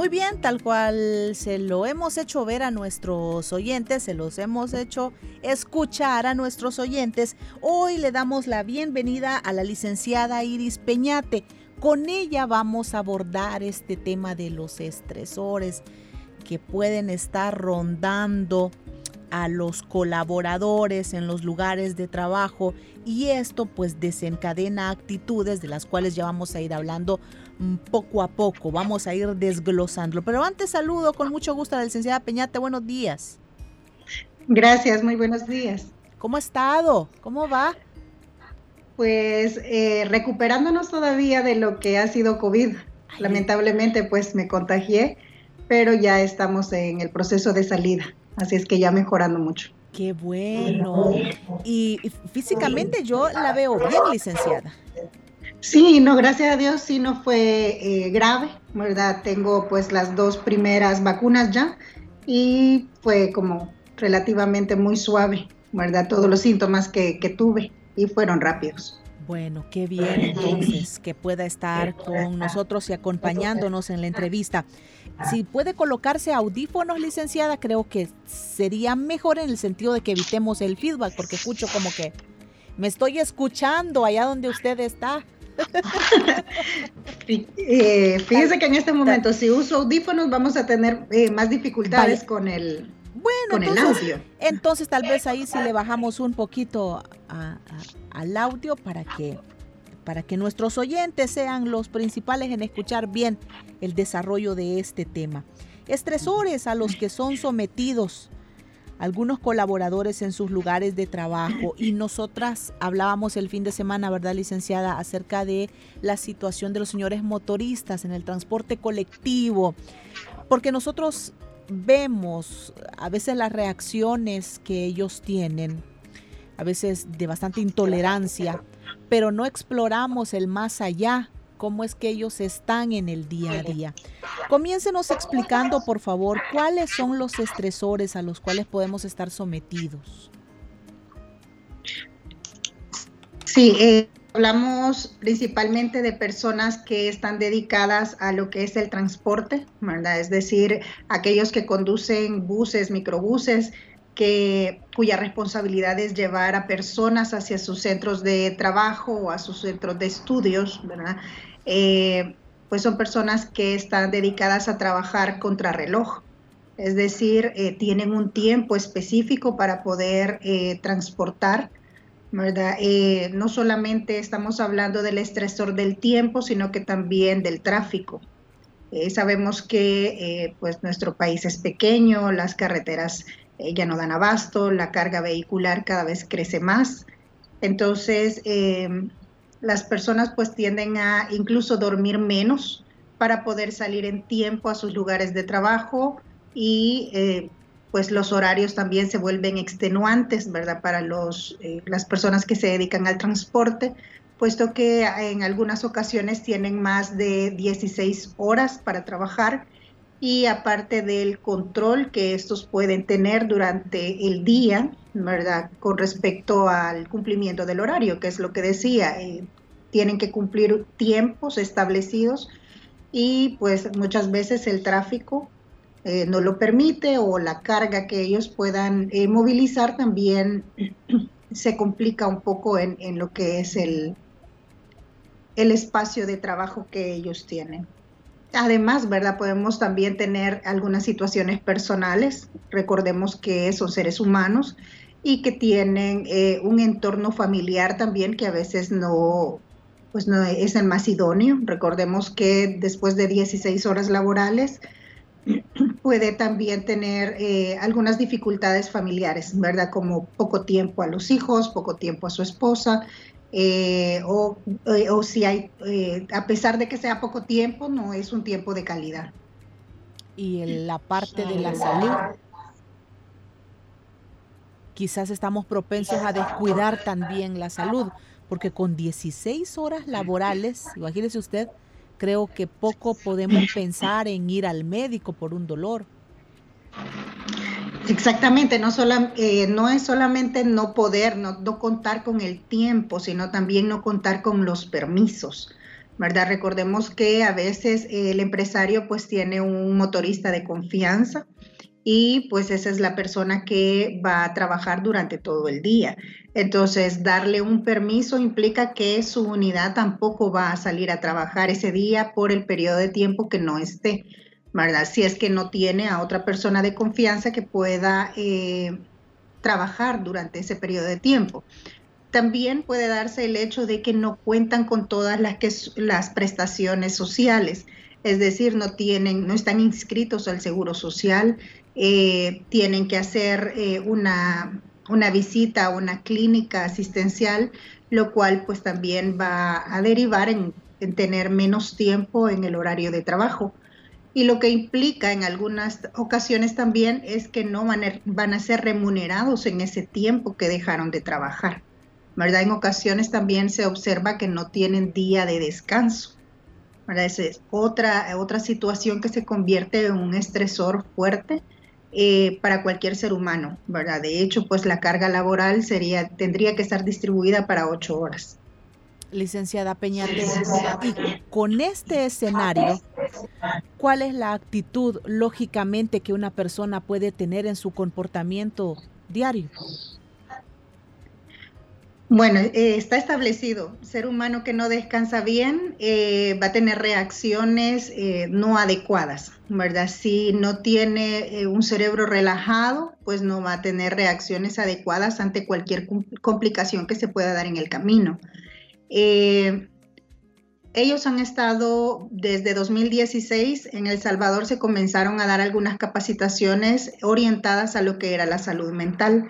Muy bien, tal cual se lo hemos hecho ver a nuestros oyentes, se los hemos hecho escuchar a nuestros oyentes, hoy le damos la bienvenida a la licenciada Iris Peñate. Con ella vamos a abordar este tema de los estresores que pueden estar rondando a los colaboradores en los lugares de trabajo y esto pues desencadena actitudes de las cuales ya vamos a ir hablando poco a poco, vamos a ir desglosándolo. Pero antes saludo con mucho gusto a la licenciada Peñate, buenos días. Gracias, muy buenos días. ¿Cómo ha estado? ¿Cómo va? Pues eh, recuperándonos todavía de lo que ha sido COVID. Lamentablemente pues me contagié, pero ya estamos en el proceso de salida. Así es que ya mejorando mucho. Qué bueno. Y físicamente yo la veo bien, licenciada. Sí, no, gracias a Dios sí no fue eh, grave, ¿verdad? Tengo pues las dos primeras vacunas ya y fue como relativamente muy suave, ¿verdad? Todos los síntomas que, que tuve y fueron rápidos. Bueno, qué bien entonces que pueda estar con nosotros y acompañándonos en la entrevista. Si puede colocarse audífonos, licenciada, creo que sería mejor en el sentido de que evitemos el feedback, porque escucho como que me estoy escuchando allá donde usted está. Eh, fíjese que en este momento, si uso audífonos, vamos a tener eh, más dificultades con el, bueno, entonces, Entonces, tal vez ahí sí le bajamos un poquito al audio para que para que nuestros oyentes sean los principales en escuchar bien el desarrollo de este tema. Estresores a los que son sometidos algunos colaboradores en sus lugares de trabajo. Y nosotras hablábamos el fin de semana, ¿verdad, licenciada?, acerca de la situación de los señores motoristas en el transporte colectivo, porque nosotros vemos a veces las reacciones que ellos tienen, a veces de bastante intolerancia, pero no exploramos el más allá, cómo es que ellos están en el día a día. Comiéncenos explicando, por favor, cuáles son los estresores a los cuales podemos estar sometidos. Sí, eh, hablamos principalmente de personas que están dedicadas a lo que es el transporte, ¿verdad? Es decir, aquellos que conducen buses, microbuses, que, cuya responsabilidad es llevar a personas hacia sus centros de trabajo o a sus centros de estudios, ¿verdad? Eh, pues son personas que están dedicadas a trabajar contra reloj. Es decir, eh, tienen un tiempo específico para poder eh, transportar, ¿verdad? no solamente estamos hablando del estresor del tiempo, sino que también del tráfico. sabemos que pues nuestro país es pequeño, las carreteras ya no dan abasto, la carga vehicular cada vez crece más. Entonces, las personas pues tienden a incluso dormir menos para poder salir en tiempo a sus lugares de trabajo y eh, pues los horarios también se vuelven extenuantes, ¿verdad? Para los, eh, las personas que se dedican al transporte, puesto que en algunas ocasiones tienen más de 16 horas para trabajar y aparte del control que estos pueden tener durante el día, ¿verdad? Con respecto al cumplimiento del horario, que es lo que decía, eh, tienen que cumplir tiempos establecidos y pues muchas veces el tráfico eh, no lo permite o la carga que ellos puedan eh, movilizar también se complica un poco en, lo que es el, el espacio de trabajo que ellos tienen. Además, ¿verdad? Podemos también tener algunas situaciones personales. Recordemos que son seres humanos y que tienen eh, un entorno familiar también que a veces no, pues no es el más idóneo. Recordemos que después de 16 horas laborales puede también tener eh, algunas dificultades familiares, ¿verdad? Como poco tiempo a los hijos, poco tiempo a su esposa, eh, o, eh, o, si hay, a pesar de que sea poco tiempo, no es un tiempo de calidad. Y en la parte de la salud, quizás estamos propensos a descuidar también la salud, porque con 16 horas laborales, imagínese usted, creo que poco podemos pensar en ir al médico por un dolor. Exactamente, no, eh, no es solamente no poder, no, contar con el tiempo, sino también no contar con los permisos. ¿verdad? Recordemos que a veces el empresario pues tiene un motorista de confianza y pues esa es la persona que va a trabajar durante todo el día. Entonces, darle un permiso implica que su unidad tampoco va a salir a trabajar ese día por el periodo de tiempo que no esté, ¿verdad? Si es que no tiene a otra persona de confianza que pueda eh, trabajar durante ese periodo de tiempo. También puede darse el hecho de que no cuentan con todas las, que, las prestaciones sociales, es decir, no tienen, no están inscritos al seguro social, eh, tienen que hacer eh, una, una visita a una clínica asistencial, lo cual pues también va a derivar en, tener menos tiempo en el horario de trabajo. Y lo que implica en algunas ocasiones también es que no van a, van a ser remunerados en ese tiempo que dejaron de trabajar. ¿verdad? En ocasiones también se observa que no tienen día de descanso. Esa es otra, otra situación que se convierte en un estresor fuerte eh, para cualquier ser humano, ¿verdad? De hecho, pues la carga laboral sería, tendría que estar distribuida para ocho horas. Licenciada Peñate, y con este escenario, ¿cuál es la actitud lógicamente que una persona puede tener en su comportamiento diario? Bueno, eh, está establecido, ser humano que no descansa bien eh, va a tener reacciones eh, no adecuadas, ¿verdad? Si no tiene un cerebro relajado, pues no va a tener reacciones adecuadas ante cualquier complicación que se pueda dar en el camino. ellos han estado desde 2016 en El Salvador, se comenzaron a dar algunas capacitaciones orientadas a lo que era la salud mental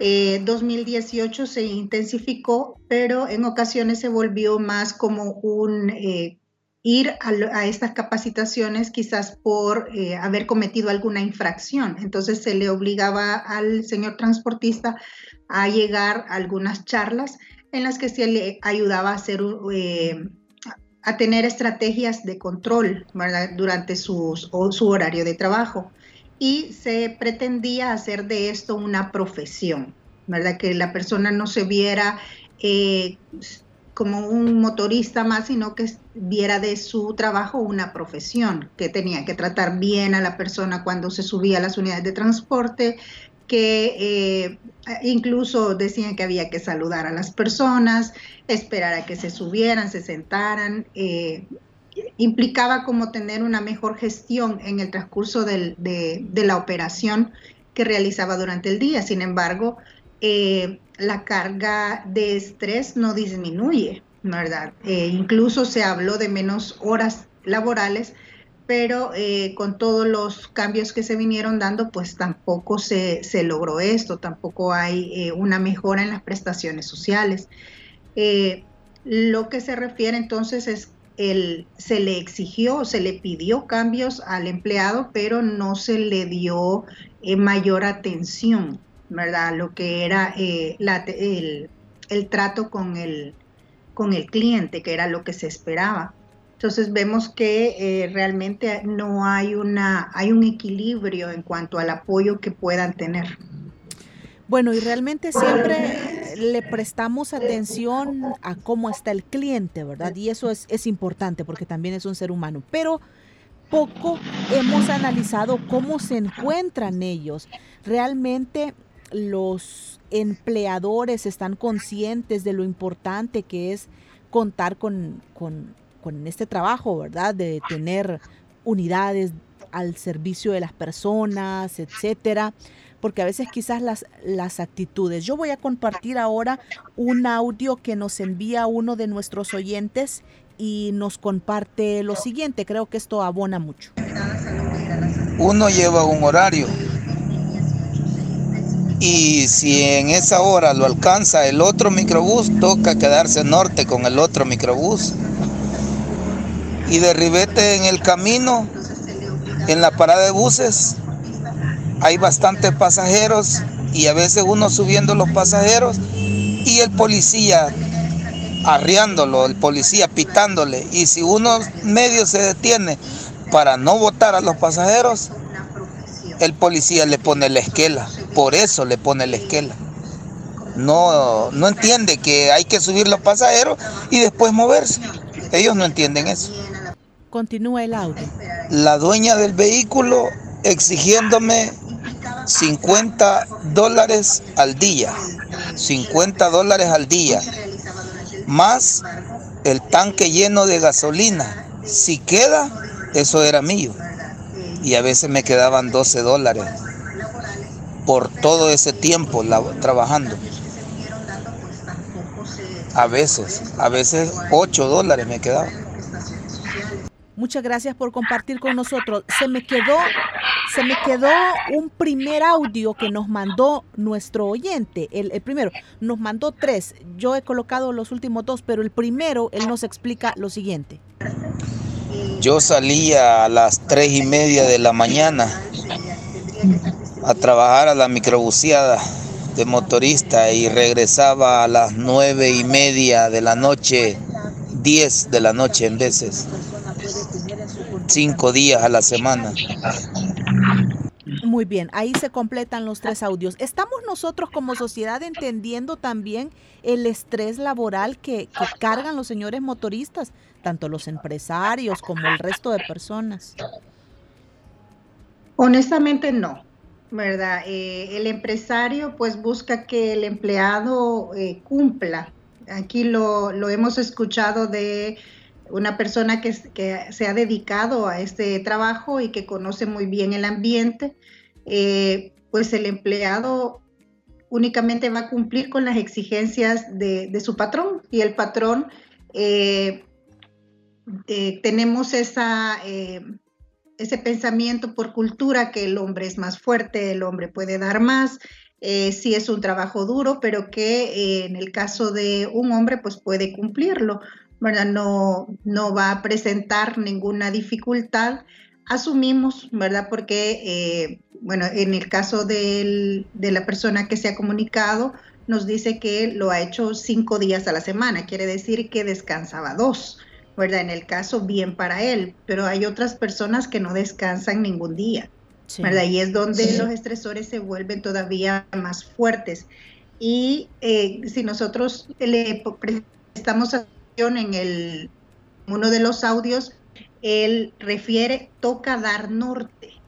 2018 eh, se intensificó, pero en ocasiones se volvió más como un eh, ir a, estas capacitaciones quizás por eh, haber cometido alguna infracción. Entonces se le obligaba al señor transportista a llegar a algunas charlas en las que se le ayudaba a hacer a tener estrategias de control durante su horario de trabajo y se pretendía hacer de esto una profesión, ¿verdad? Que la persona no se viera eh, como un motorista más, sino que viera de su trabajo una profesión, que tenía que tratar bien a la persona cuando se subía a las unidades de transporte, que eh, incluso decían que había que saludar a las personas, esperar a que se subieran, se sentaran. Eh, implicaba como tener una mejor gestión en el transcurso de, la operación que realizaba durante el día. Sin embargo, eh, la carga de estrés no disminuye, ¿verdad? Eh, incluso se habló de menos horas laborales, pero eh, con todos los cambios que se vinieron dando, pues tampoco se, se logró esto, tampoco hay una mejora en las prestaciones sociales. lo que se refiere entonces es se le exigió, se le pidió cambios al empleado, pero no se le dio eh, mayor atención, ¿verdad? Lo que era eh, el, trato con el, con el cliente, que era lo que se esperaba. Entonces vemos que eh, realmente no hay, una, hay un equilibrio en cuanto al apoyo que puedan tener. Bueno, y realmente siempre le prestamos atención a cómo está el cliente, ¿verdad? Y eso es, es importante porque también es un ser humano. Pero poco hemos analizado cómo se encuentran ellos. Realmente los empleadores están conscientes de lo importante que es contar con, con, con este trabajo, ¿verdad? De tener unidades al servicio de las personas, etcétera porque a veces quizás las, las actitudes. Yo voy a compartir ahora un audio que nos envía uno de nuestros oyentes y nos comparte lo siguiente. Creo que esto abona mucho. Uno lleva un horario y si en esa hora lo alcanza el otro microbús, toca quedarse norte con el otro microbús. Y de ribete en el camino, en la parada de buses, hay bastantes pasajeros y a veces uno subiendo los pasajeros y el policía arriándolo, el policía pitándole. Y si uno medio se detiene para no votar a los pasajeros, el policía le pone la esquela. Por eso le pone la esquela. No, no entiende que hay que subir los pasajeros y después moverse. Ellos no entienden eso. Continúa el audio. La dueña del vehículo exigiéndome 50 dólares al día. 50 dólares al día. Más el tanque lleno de gasolina. Si queda, eso era mío. Y a veces me quedaban 12 dólares por todo ese tiempo trabajando. A veces, a veces 8 dólares me quedaban. Muchas gracias por compartir con nosotros. Se me quedó, se me quedó un primer audio que nos mandó nuestro oyente. El, primero, nos mandó tres. Yo he colocado los últimos dos, pero el primero, él nos explica lo siguiente. Yo salía a las tres y media de la mañana a trabajar a la microbuseada de motorista y regresaba a las nueve y media de la noche, diez de la noche en veces, cinco días a la semana. Muy bien, ahí se completan los tres audios. ¿Estamos nosotros como sociedad entendiendo también el estrés laboral que, que cargan los señores motoristas, tanto los empresarios como el resto de personas? Honestamente no, ¿verdad? Eh, el empresario pues busca que el empleado eh, cumpla. Aquí lo, lo, hemos escuchado de una persona que, que, se ha dedicado a este trabajo y que conoce muy bien el ambiente, eh, pues el empleado únicamente va a cumplir con las exigencias de, su patrón y el patrón tenemos esa ese pensamiento por cultura que el hombre es más fuerte, el hombre puede dar más, eh, sí es un trabajo duro, pero que eh, en el caso de un hombre pues puede cumplirlo, ¿verdad? No, no va a presentar ninguna dificultad, asumimos, ¿verdad? Porque, eh, bueno, en el caso de la persona que se ha comunicado, nos dice que lo ha hecho cinco días a la semana, quiere decir que descansaba dos. ¿verdad? En el caso, bien para él, pero hay otras personas que no descansan ningún día, ¿verdad? Y es donde los estresores se vuelven todavía más fuertes. Y eh, si nosotros le prestamos atención en el, uno de los audios, él refiere toca dar norte.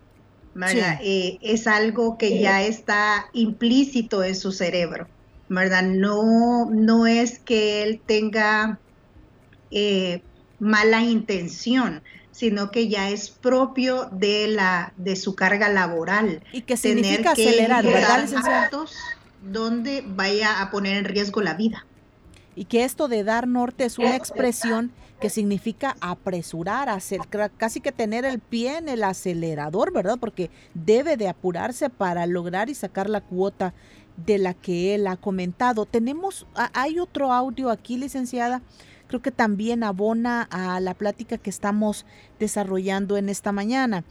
¿verdad? Eh, es algo que ya está implícito en su cerebro, ¿verdad? No, no es que él tenga eh, mala intención, sino que ya es propio de la de su carga laboral. Y que significa acelerar, ¿verdad, donde vaya a poner en riesgo la vida. Y que esto de dar norte es una expresión que significa apresurar, hacer, casi que tener el pie en el acelerador, ¿verdad? Porque debe de apurarse para lograr y sacar la cuota de la que él ha comentado. Tenemos, hay otro audio aquí, licenciada, creo que también abona a la plática que estamos desarrollando en esta mañana.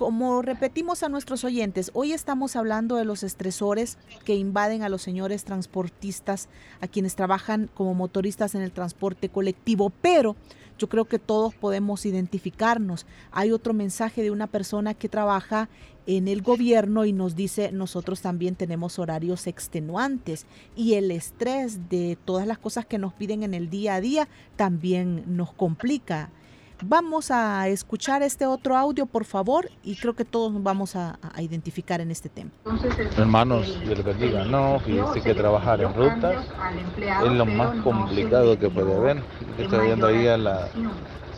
Como repetimos a nuestros oyentes, hoy estamos hablando de los estresores que invaden a los señores transportistas, a quienes trabajan como motoristas en el transporte colectivo, pero yo creo que todos podemos identificarnos. Hay otro mensaje de una persona que trabaja en el gobierno y nos dice nosotros también tenemos horarios extenuantes y el estrés de todas las cosas que nos piden en el día a día también nos complica. Vamos a escuchar este otro audio, por favor, y creo que todos nos vamos a, identificar en este tema. Hermanos, les bendiga. No, fíjense que trabajar en rutas es lo más complicado que puede haber. Estoy viendo ahí a la,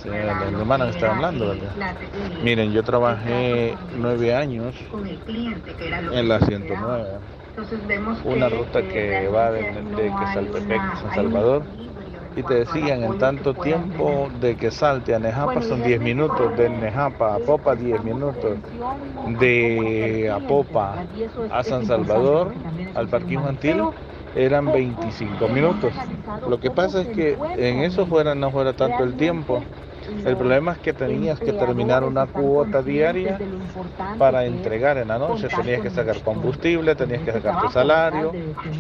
la hermana que está hablando, ¿verdad? Miren, yo trabajé nueve años en la 109. Una ruta que va de, de San Salvador y te decían en tanto tiempo de que salte a Nejapa son 10 minutos, de Nejapa a Popa 10 minutos, de Apopa a San Salvador, al parque infantil, eran 25 minutos. Lo que pasa es que en eso fuera no fuera tanto el tiempo, el problema es que tenías que terminar una cuota diaria para entregar en la noche. Tenías que sacar combustible, tenías que sacar tu salario.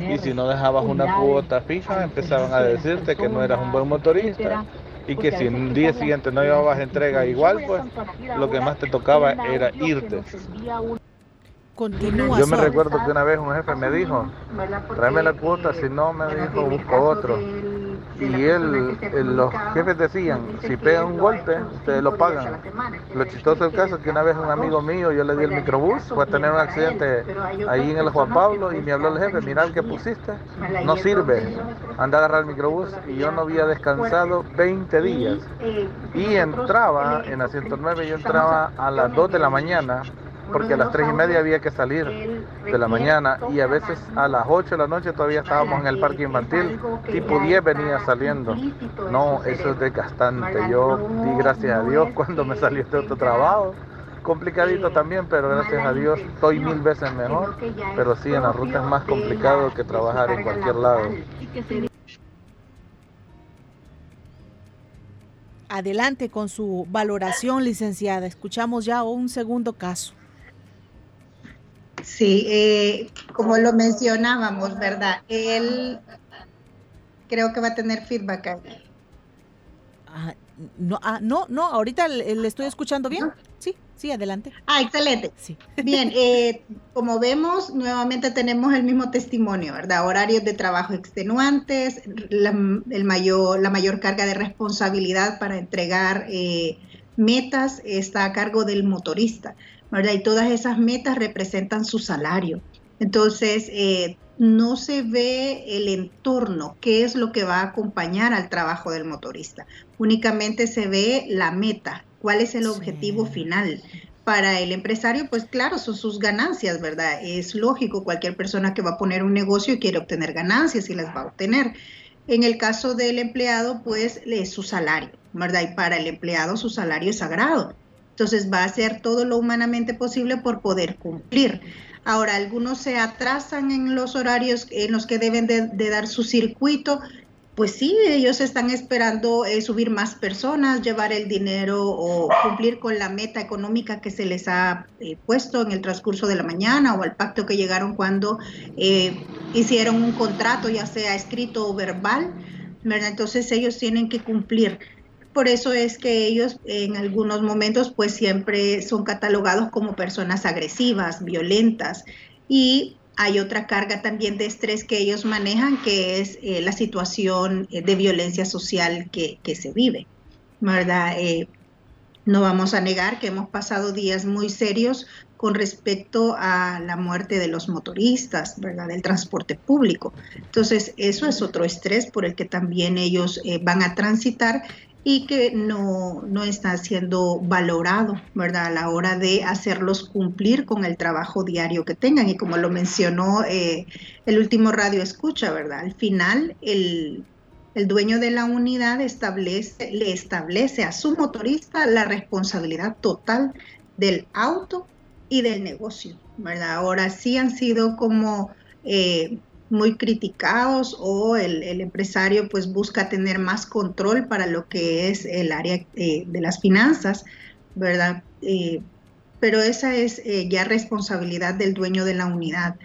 Y si no dejabas una cuota fija, empezaban a decirte que no eras un buen motorista y que si un día siguiente no llevabas entrega igual, pues lo que más te tocaba era irte. Yo me recuerdo que una vez un jefe me dijo, tráeme la cuota, si no me dijo, busco otro y él, los jefes decían, si pegan un golpe, ustedes lo pagan. Lo chistoso del caso es que una vez un amigo mío, yo le di el microbús, fue a tener un accidente ahí en el Juan Pablo y me habló el jefe, mira el que pusiste, no sirve, anda a agarrar el microbús y yo no había descansado 20 días. Y entraba en la 109, yo entraba a las 2 de la mañana porque a las tres y media había que salir de la mañana y a veces a las 8 de la noche todavía estábamos en el parque infantil, tipo 10 venía saliendo. No, eso es desgastante. Yo di gracias a Dios cuando me salió este otro trabajo. Complicadito también, pero gracias a Dios estoy mil veces mejor. Pero sí, en la ruta es más complicado que trabajar en cualquier lado. Adelante con su valoración, licenciada. Escuchamos ya un segundo caso. Sí, eh, como lo mencionábamos, ¿verdad? Él creo que va a tener feedback ahí. Ah, no, ah, no, no, ahorita le, estoy escuchando bien. Sí, sí, adelante. Ah, excelente. Sí. Bien, eh, como vemos, nuevamente tenemos el mismo testimonio, ¿verdad? Horarios de trabajo extenuantes, la, el mayor, la mayor carga de responsabilidad para entregar eh, metas está a cargo del motorista. Y todas esas metas representan su salario. Entonces, eh, no se ve el entorno, qué es lo que va a acompañar al trabajo del motorista. Únicamente se ve la meta, cuál es el objetivo final. Para el empresario, pues claro, son sus ganancias, ¿verdad? Es lógico, cualquier persona que va a poner un negocio quiere obtener ganancias y las va a obtener. En el caso del empleado, pues es su salario, ¿verdad? Y para el empleado su salario es sagrado. Entonces va a hacer todo lo humanamente posible por poder cumplir. Ahora, algunos se atrasan en los horarios en los que deben de, dar su circuito. Pues sí, ellos están esperando eh, subir más personas, llevar el dinero o cumplir con la meta económica que se les ha eh, puesto en el transcurso de la mañana o al pacto que llegaron cuando eh, hicieron un contrato, ya sea escrito o verbal. Entonces ellos tienen que cumplir. Por eso es que ellos en algunos momentos pues siempre son catalogados como personas agresivas, violentas y hay otra carga también de estrés que ellos manejan que es eh, la situación eh, de violencia social que, se vive, ¿verdad? Eh, no vamos a negar que hemos pasado días muy serios con respecto a la muerte de los motoristas, ¿verdad? Del transporte público. Entonces, eso es otro estrés por el que también ellos van a transitar y que no, no, está siendo valorado, ¿verdad? A la hora de hacerlos cumplir con el trabajo diario que tengan. Y como lo mencionó eh, el último radio escucha, ¿verdad? Al final, el, el dueño de la unidad establece, le establece a su motorista la responsabilidad total del auto y del negocio, ¿verdad? Ahora sí han sido como... Eh, muy criticados o el, empresario pues busca tener más control para lo que es el área eh, de las finanzas, ¿verdad? Eh, pero esa es eh, ya responsabilidad del dueño de la unidad,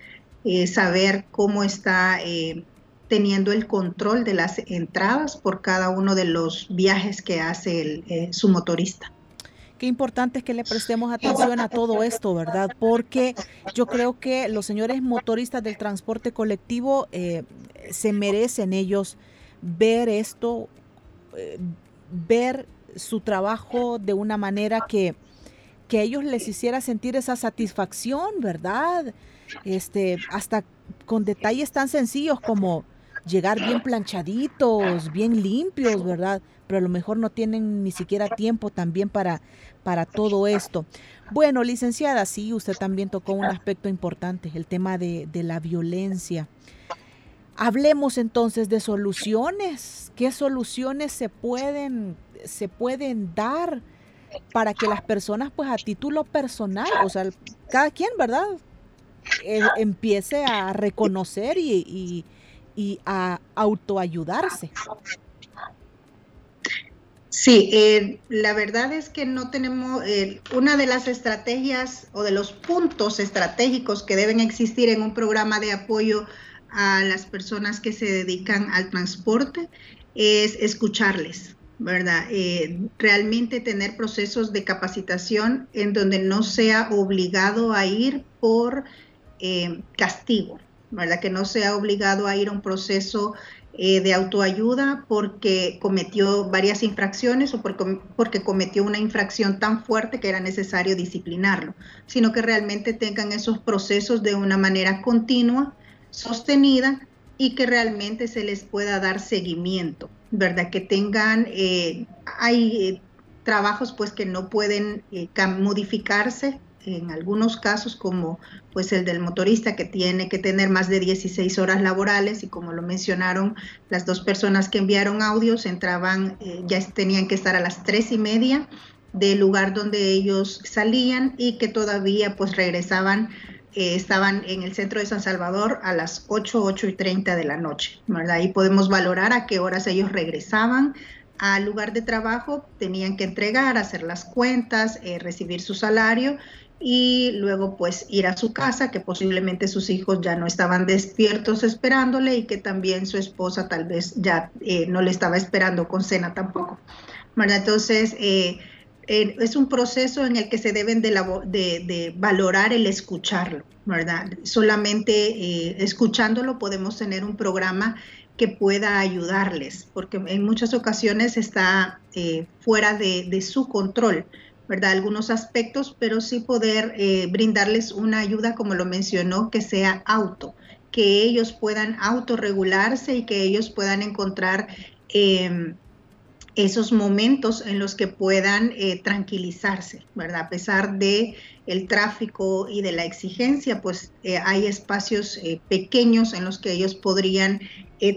saber cómo está teniendo el control de las entradas por cada uno de los viajes que hace su motorista. Qué importante es que le prestemos atención a todo esto, ¿verdad? Porque yo creo que los señores motoristas del transporte colectivo eh, se merecen ellos ver esto, eh, ver su trabajo de una manera que, que ellos les hiciera sentir esa satisfacción, ¿verdad? Este, hasta con detalles tan sencillos como llegar bien planchaditos, bien limpios, ¿verdad? Pero a lo mejor no tienen ni siquiera tiempo también para, para todo esto. Bueno, licenciada, sí, usted también tocó un aspecto importante, el tema de, la violencia. hablemos entonces de soluciones. ¿Qué soluciones se pueden, se pueden dar para que las personas, pues a título personal, o sea, cada quien, ¿verdad? Eh, empiece a reconocer y, y a autoayudarse. Sí, eh, la verdad es que no tenemos, eh, una de las estrategias o de los puntos estratégicos que deben existir en un programa de apoyo a las personas que se dedican al transporte es escucharles, ¿verdad? Eh, realmente tener procesos de capacitación en donde no sea obligado a ir por castigo, ¿verdad? Que no sea obligado a ir a un proceso eh, de autoayuda porque cometió varias infracciones o porque, porque cometió una infracción tan fuerte que era necesario disciplinarlo, sino que realmente tengan esos procesos de una manera continua, sostenida y que realmente se les pueda dar seguimiento, ¿verdad? Que tengan, eh, hay eh, trabajos pues que no pueden modificarse en algunos casos como pues el del motorista que tiene que tener más de 16 horas laborales y como lo mencionaron las dos personas que enviaron audios entraban eh, ya tenían que estar a las tres y media del lugar donde ellos salían y que todavía pues regresaban eh, estaban en el centro de San Salvador a las 8, 8 y 30 de la noche, ¿verdad? Ahí podemos valorar a qué horas ellos regresaban al lugar de trabajo, tenían que entregar, hacer las cuentas, eh, recibir su salario y luego pues ir a su casa, que posiblemente sus hijos ya no estaban despiertos esperándole y que también su esposa tal vez ya eh, no le estaba esperando con cena tampoco. Entonces, eh, eh, es un proceso en el que se deben de, valorar el escucharlo, ¿verdad? Solamente escuchándolo podemos tener un programa que pueda ayudarles, porque en muchas ocasiones está fuera de su control ¿verdad? Algunos aspectos, pero sí poder eh, brindarles una ayuda, como lo mencionó, que sea auto, que ellos puedan autorregularse y que ellos puedan encontrar em, esos momentos en los que puedan eh, tranquilizarse, ¿verdad? A pesar de el tráfico y de la exigencia, pues eh, hay espacios pequeños en los que ellos podrían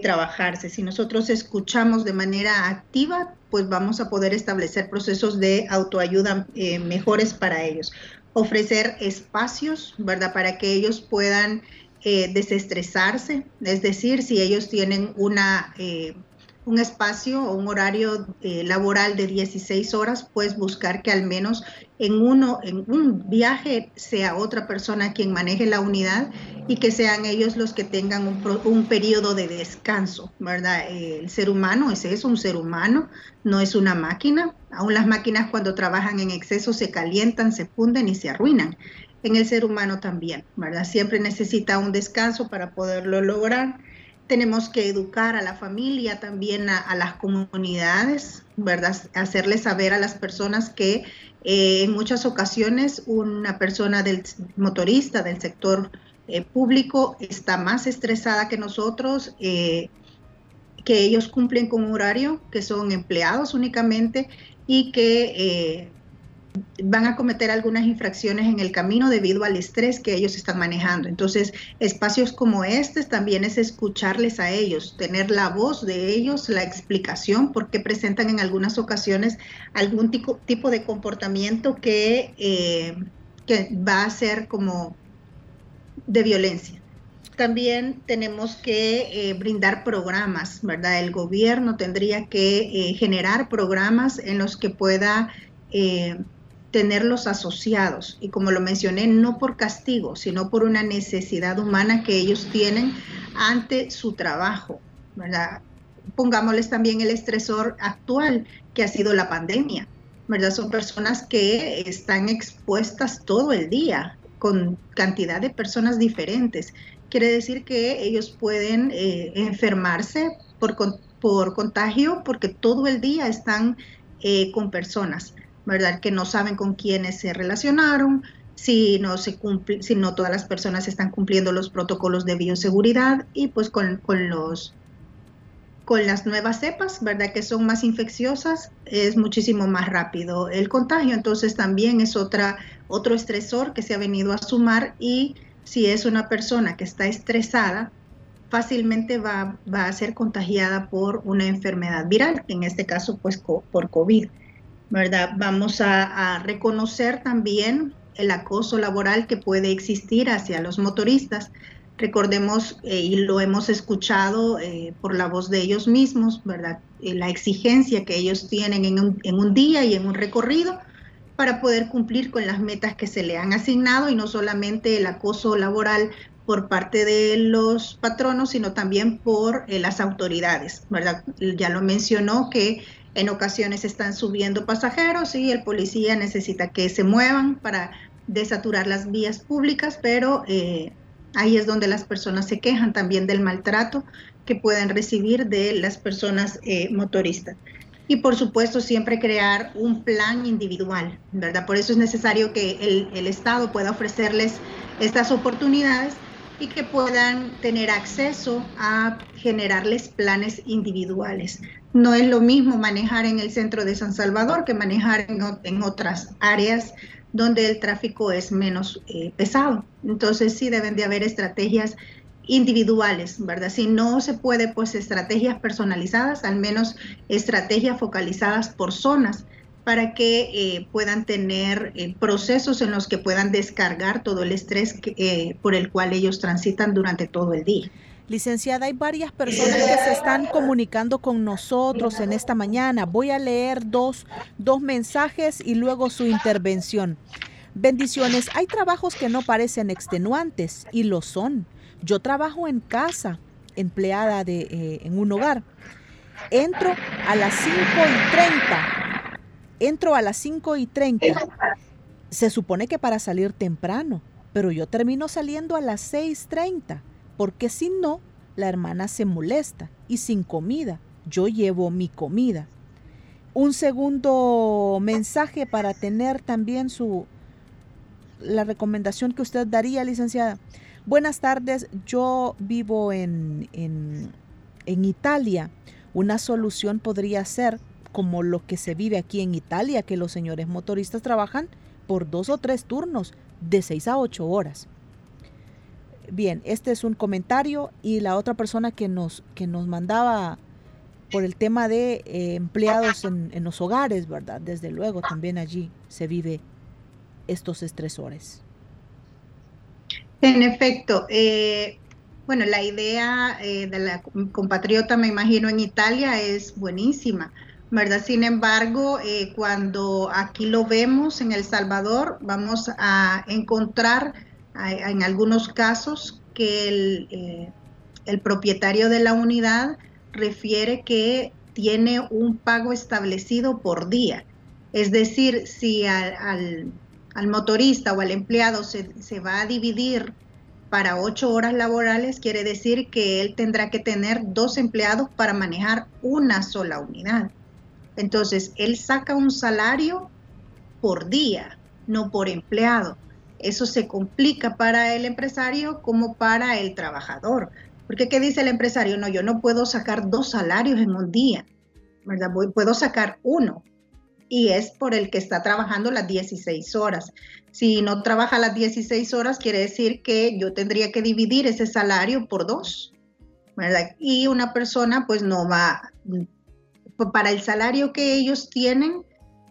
trabajarse. Si nosotros escuchamos de manera activa, pues vamos a poder establecer procesos de autoayuda eh, mejores para ellos. Ofrecer espacios, ¿verdad? Para que ellos puedan eh, desestresarse, es decir, si ellos tienen una eh, un espacio o un horario eh, laboral de 16 horas, pues buscar que al menos en uno, en un viaje sea otra persona quien maneje la unidad y que sean ellos los que tengan un, un periodo de descanso, ¿verdad? el ser humano es eso, un ser humano, no es una máquina. Aún las máquinas cuando trabajan en exceso se calientan, se funden y se arruinan. En el ser humano también, ¿verdad? Siempre necesita un descanso para poderlo lograr tenemos que educar a la familia, también a, las comunidades, ¿verdad? Hacerles saber a las personas que eh, en muchas ocasiones una persona del motorista del sector eh, público está más estresada que nosotros, eh, que ellos cumplen con un horario, que son empleados únicamente y que van a cometer algunas infracciones en el camino debido al estrés que ellos están manejando. Entonces, espacios como este también es escucharles a ellos, tener la voz de ellos, la explicación, porque presentan en algunas ocasiones algún tipo, tipo de comportamiento que, eh, que va a ser como de violencia. También tenemos que eh, brindar programas, ¿verdad? El gobierno tendría que eh, generar programas en los que pueda tenerlos asociados y como lo mencioné, no por castigo, sino por una necesidad humana que ellos tienen ante su trabajo, ¿verdad? Pongámosles también el estresor actual que ha sido la pandemia, ¿verdad? Son personas que están expuestas todo el día con cantidad de personas diferentes. Quiere decir que ellos pueden eh, enfermarse por, por contagio porque todo el día están eh, con personas. ¿Verdad? Que no saben con quiénes se relacionaron, si no se cumple, si no todas las personas están cumpliendo los protocolos de bioseguridad y pues con, con los con las nuevas cepas, ¿verdad? Que son más infecciosas, es muchísimo más rápido el contagio. Entonces también es otra, otro estresor que se ha venido a sumar y si es una persona que está estresada, fácilmente va, va, a ser contagiada por una enfermedad viral, en este caso pues por COVID, ¿verdad? Vamos a, reconocer también el acoso laboral que puede existir hacia los motoristas. Recordemos, eh, y lo hemos escuchado eh, por la voz de ellos mismos, ¿verdad? Eh, la exigencia que ellos tienen en un, en un día y en un recorrido para poder cumplir con las metas que se le han asignado y no solamente el acoso laboral por parte de los patronos, sino también por las autoridades, ¿verdad? Ya lo mencionó que en ocasiones están subiendo pasajeros y el policía necesita que se muevan para desaturar las vías públicas, pero eh, ahí es donde las personas se quejan también del maltrato que pueden recibir de las personas eh, motoristas. Y por supuesto siempre crear un plan individual, ¿verdad? Por eso es necesario que el, el Estado pueda ofrecerles estas oportunidades y que puedan tener acceso a generarles planes individuales. No es lo mismo manejar en el centro de San Salvador que manejar en, otras áreas donde el tráfico es menos eh, pesado. Entonces sí deben de haber estrategias individuales, ¿verdad? Si no se puede, pues estrategias personalizadas, al menos estrategias focalizadas por zonas para que eh, puedan tener eh, procesos en los que puedan descargar todo el estrés eh, por el cual ellos transitan durante todo el día. Licenciada, hay varias personas que se están comunicando con nosotros en esta mañana. Voy a leer dos, dos mensajes y luego su intervención. Bendiciones, hay trabajos que no parecen extenuantes y lo son. Yo trabajo en casa, empleada de, en un hogar. Entro a las 5 y 30 entro a las 5 y 30. Se supone que para salir temprano, pero yo termino saliendo a las 6.30, porque si no, la hermana se molesta y sin comida. Yo llevo mi comida. Un segundo mensaje para tener también su la recomendación que usted daría, licenciada. Buenas tardes, yo vivo en, en, en Italia. Una solución podría ser como lo que se vive aquí en Italia, que los señores motoristas trabajan por dos o tres turnos de seis a ocho horas. Bien, este es un comentario y la otra persona que nos, que nos mandaba por el tema de eh, empleados en, los hogares, ¿verdad? Desde luego también allí se vive estos estresores. En efecto, eh, bueno, la idea eh, de la compatriota, me imagino, en Italia es buenísima ¿verdad? Sin embargo, eh, cuando aquí lo vemos en El Salvador, vamos a encontrar en algunos casos que el, eh, el, propietario de la unidad refiere que tiene un pago establecido por día. Es decir, si al, al, motorista o al empleado se, se va a dividir para ocho horas laborales, quiere decir que él tendrá que tener dos empleados para manejar una sola unidad. Entonces, él saca un salario por día, no por empleado. Eso se complica para el empresario como para el trabajador. Porque ¿qué dice el empresario? No, yo no puedo sacar dos salarios en un día, ¿verdad? puedo sacar uno. Y es por el que está trabajando las 16 horas. Si no trabaja las 16 horas, quiere decir que yo tendría que dividir ese salario por dos, ¿verdad? Y una persona pues no va, para el salario que ellos tienen,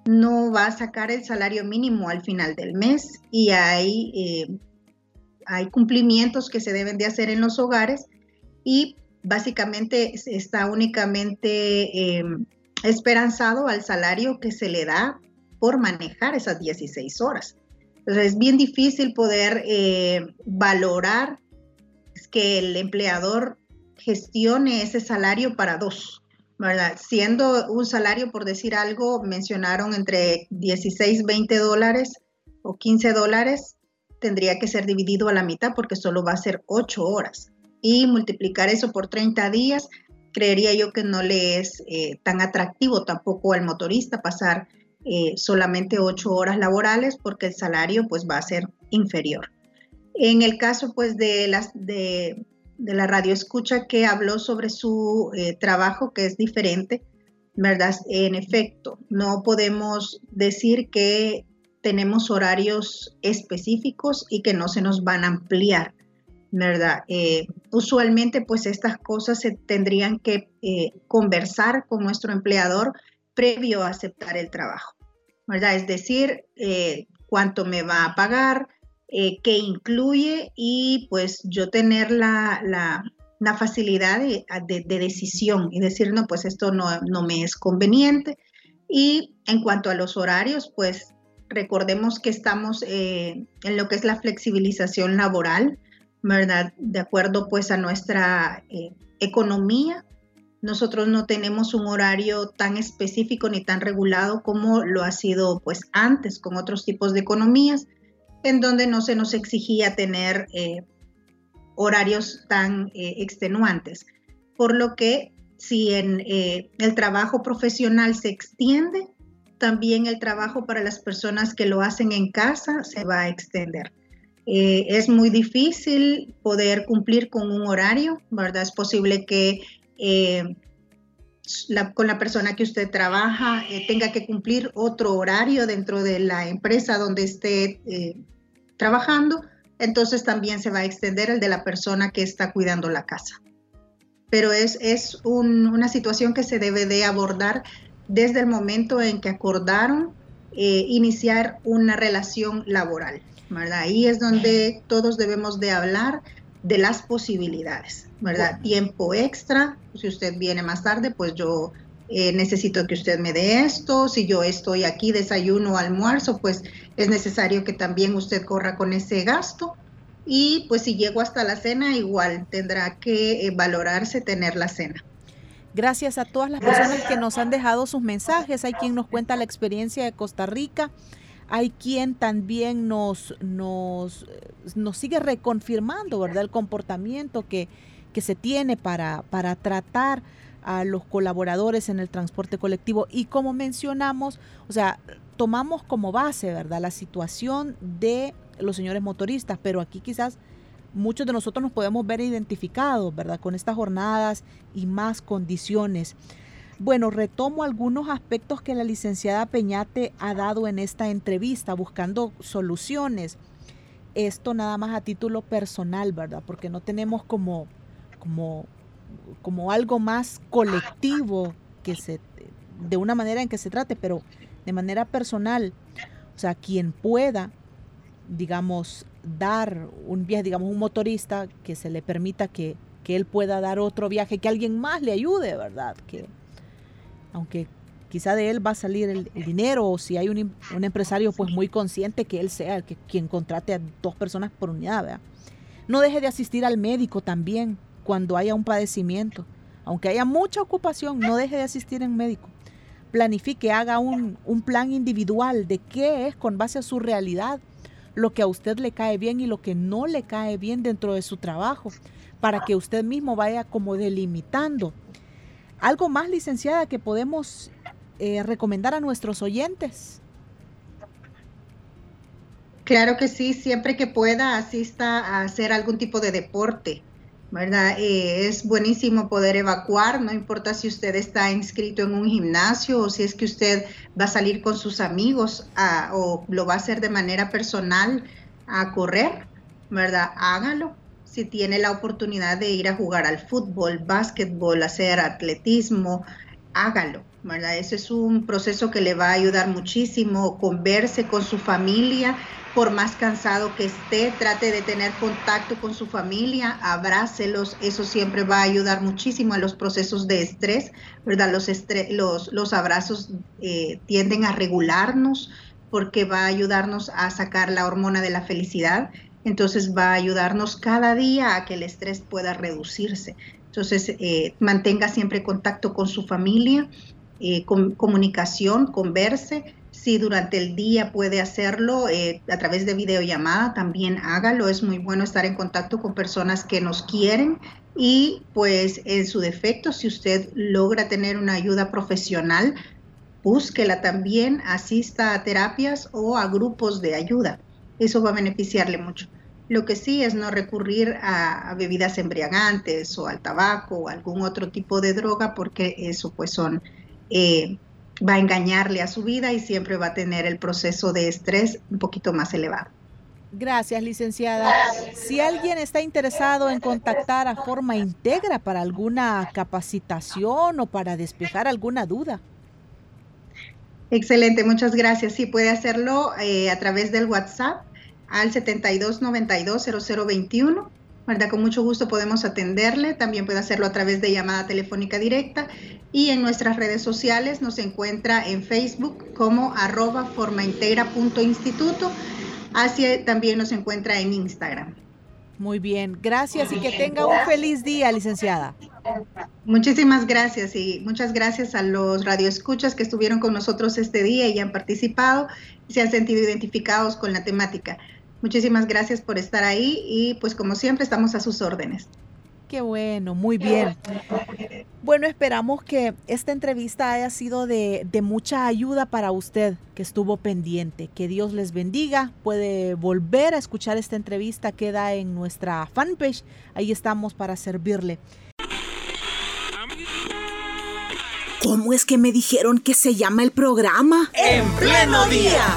no va a sacar el salario mínimo al final del mes y hay, eh, cumplimientos que se deben de hacer en los hogares y básicamente está únicamente em, esperanzado al salario que se le da por manejar esas 16 horas. Entonces es bien difícil poder eh, valorar que el empleador gestione ese salario para dos. Siendo un salario, por decir algo, mencionaron entre 16, 20 dólares o 15 dólares, tendría que ser dividido a la mitad porque solo va a ser 8 horas. Y multiplicar eso por 30 días, creería yo que no le es eh, tan atractivo tampoco al motorista pasar eh, solamente 8 horas laborales porque el salario pues va a ser inferior. En el caso pues de las de de la radio escucha que habló sobre su eh, trabajo que es diferente, ¿verdad? En efecto, no podemos decir que tenemos horarios específicos y que no se nos van a ampliar. ¿verdad? Eh, usualmente pues estas cosas se tendrían que eh, conversar con nuestro empleador previo a aceptar el trabajo, ¿verdad? Es decir, cuánto me va a pagar, qué incluye y pues yo tener la, la, facilidad de, decisión y decir, no, pues esto no, no me es conveniente. Y en cuanto a los horarios, pues recordemos que estamos en lo que es la flexibilización laboral, ¿verdad? De acuerdo pues a nuestra eh, economía, nosotros no tenemos un horario tan específico ni tan regulado como lo ha sido pues antes con otros tipos de economías, en donde no se nos exigía tener eh, horarios tan eh, extenuantes. Por lo que si en el trabajo profesional se extiende, también el trabajo para las personas que lo hacen en casa se va a extender. Eh, es muy difícil poder cumplir con un horario, ¿verdad? Es posible que eh, con la persona que usted trabaja eh, tenga que cumplir otro horario dentro de la empresa donde esté trabajando, entonces también se va a extender el de la persona que está cuidando la casa. Pero es, es una situación que se debe de abordar desde el momento en que acordaron iniciar una relación laboral. Ahí es donde todos debemos de hablar de las posibilidades, ¿verdad? Tiempo extra, si usted viene más tarde, pues yo eh, necesito que usted me dé esto, si yo estoy aquí desayuno almuerzo, pues es necesario que también usted corra con ese gasto. Y pues si llego hasta la cena, igual tendrá que eh, valorarse tener la cena. Gracias a todas las personas que nos han dejado sus mensajes. Hay quien nos cuenta la experiencia de Costa Rica hay quien también nos, nos, nos sigue reconfirmando, ¿verdad? El comportamiento que, que se tiene para, para tratar a los colaboradores en el transporte colectivo. Y como mencionamos, o sea, tomamos como base, ¿verdad? La situación de los señores motoristas, pero aquí quizás muchos de nosotros nos podemos ver identificados, ¿verdad? Con estas jornadas y más condiciones. Bueno, retomo algunos aspectos que la licenciada Peñate ha dado en esta entrevista, buscando soluciones. Esto nada más a título personal, ¿verdad? Porque no tenemos como, como, como algo más colectivo que se, de una manera en que se trate, pero de manera personal. O sea, quien pueda, digamos, dar un viaje, digamos, un motorista que se le permita que, que él pueda dar otro viaje, que alguien más le ayude, ¿verdad? Que, aunque quizá de él va a salir el, dinero o si hay un, empresario pues muy consciente que él sea el que quien contrate a dos personas por unidad, ¿verdad? No deje de asistir al médico también cuando haya un padecimiento. Aunque haya mucha ocupación, no deje de asistir en médico. Planifique, haga un, un plan individual de qué es con base a su realidad, lo que a usted le cae bien y lo que no le cae bien dentro de su trabajo, para que usted mismo vaya como delimitando ¿Algo más, licenciada, que podemos eh, recomendar a nuestros oyentes? Claro que sí, siempre que pueda asista a hacer algún tipo de deporte, ¿verdad? Eh, es buenísimo poder evacuar, no importa si usted está inscrito en un gimnasio o si es que usted va a salir con sus amigos o lo va a hacer de manera personal a correr, ¿verdad? Hágalo, si tiene la oportunidad de ir a jugar al fútbol, básquetbol, hacer atletismo, hágalo. ¿verdad? Es un proceso que le va a ayudar muchísimo, converse con su familia, por más cansado que esté, trate de tener contacto con su familia, abrácelos, eso siempre va a ayudar muchísimo a los procesos de estrés, ¿verdad? Los, los, los abrazos eh, tienden a regularnos porque va a ayudarnos a sacar la hormona de la felicidad entonces va a ayudarnos cada día a que el estrés pueda reducirse. Entonces, eh, mantenga siempre contacto con su familia, eh, con, comunicación, converse. Si durante el día puede hacerlo eh, a través de videollamada, también hágalo. Es muy bueno estar en contacto con personas que nos quieren y pues en su defecto, si usted logra tener una ayuda profesional, búsquela también, asista a terapias o a grupos de ayuda eso va a beneficiarle mucho. Lo que sí es no recurrir a, bebidas embriagantes o al tabaco o algún otro tipo de droga porque eso pues son, eh, va a engañarle a su vida y siempre va a tener el proceso de estrés un poquito más elevado. Gracias, licenciada. Si alguien está interesado en contactar a Forma Integra para alguna capacitación o para despejar alguna duda. Excelente, muchas gracias. Sí, puede hacerlo eh, a través del WhatsApp al 72920021. ¿verdad? Con mucho gusto podemos atenderle. También puede hacerlo a través de llamada telefónica directa. Y en nuestras redes sociales nos encuentra en Facebook como arroba formaintegra.instituto Así también nos encuentra en Instagram. Muy bien, gracias y que tenga un feliz día, licenciada. Muchísimas gracias y muchas gracias a los radioescuchas que estuvieron con nosotros este día y han participado y se han sentido identificados con la temática. Muchísimas gracias por estar ahí y pues como siempre estamos a sus órdenes. Qué bueno, muy bien. Bueno, esperamos que esta entrevista haya sido de, mucha ayuda para usted que estuvo pendiente. Que Dios les bendiga. Puede volver a escuchar esta entrevista, queda en nuestra fanpage. Ahí estamos para servirle. ¿Cómo es que me dijeron que se llama el programa? En pleno día.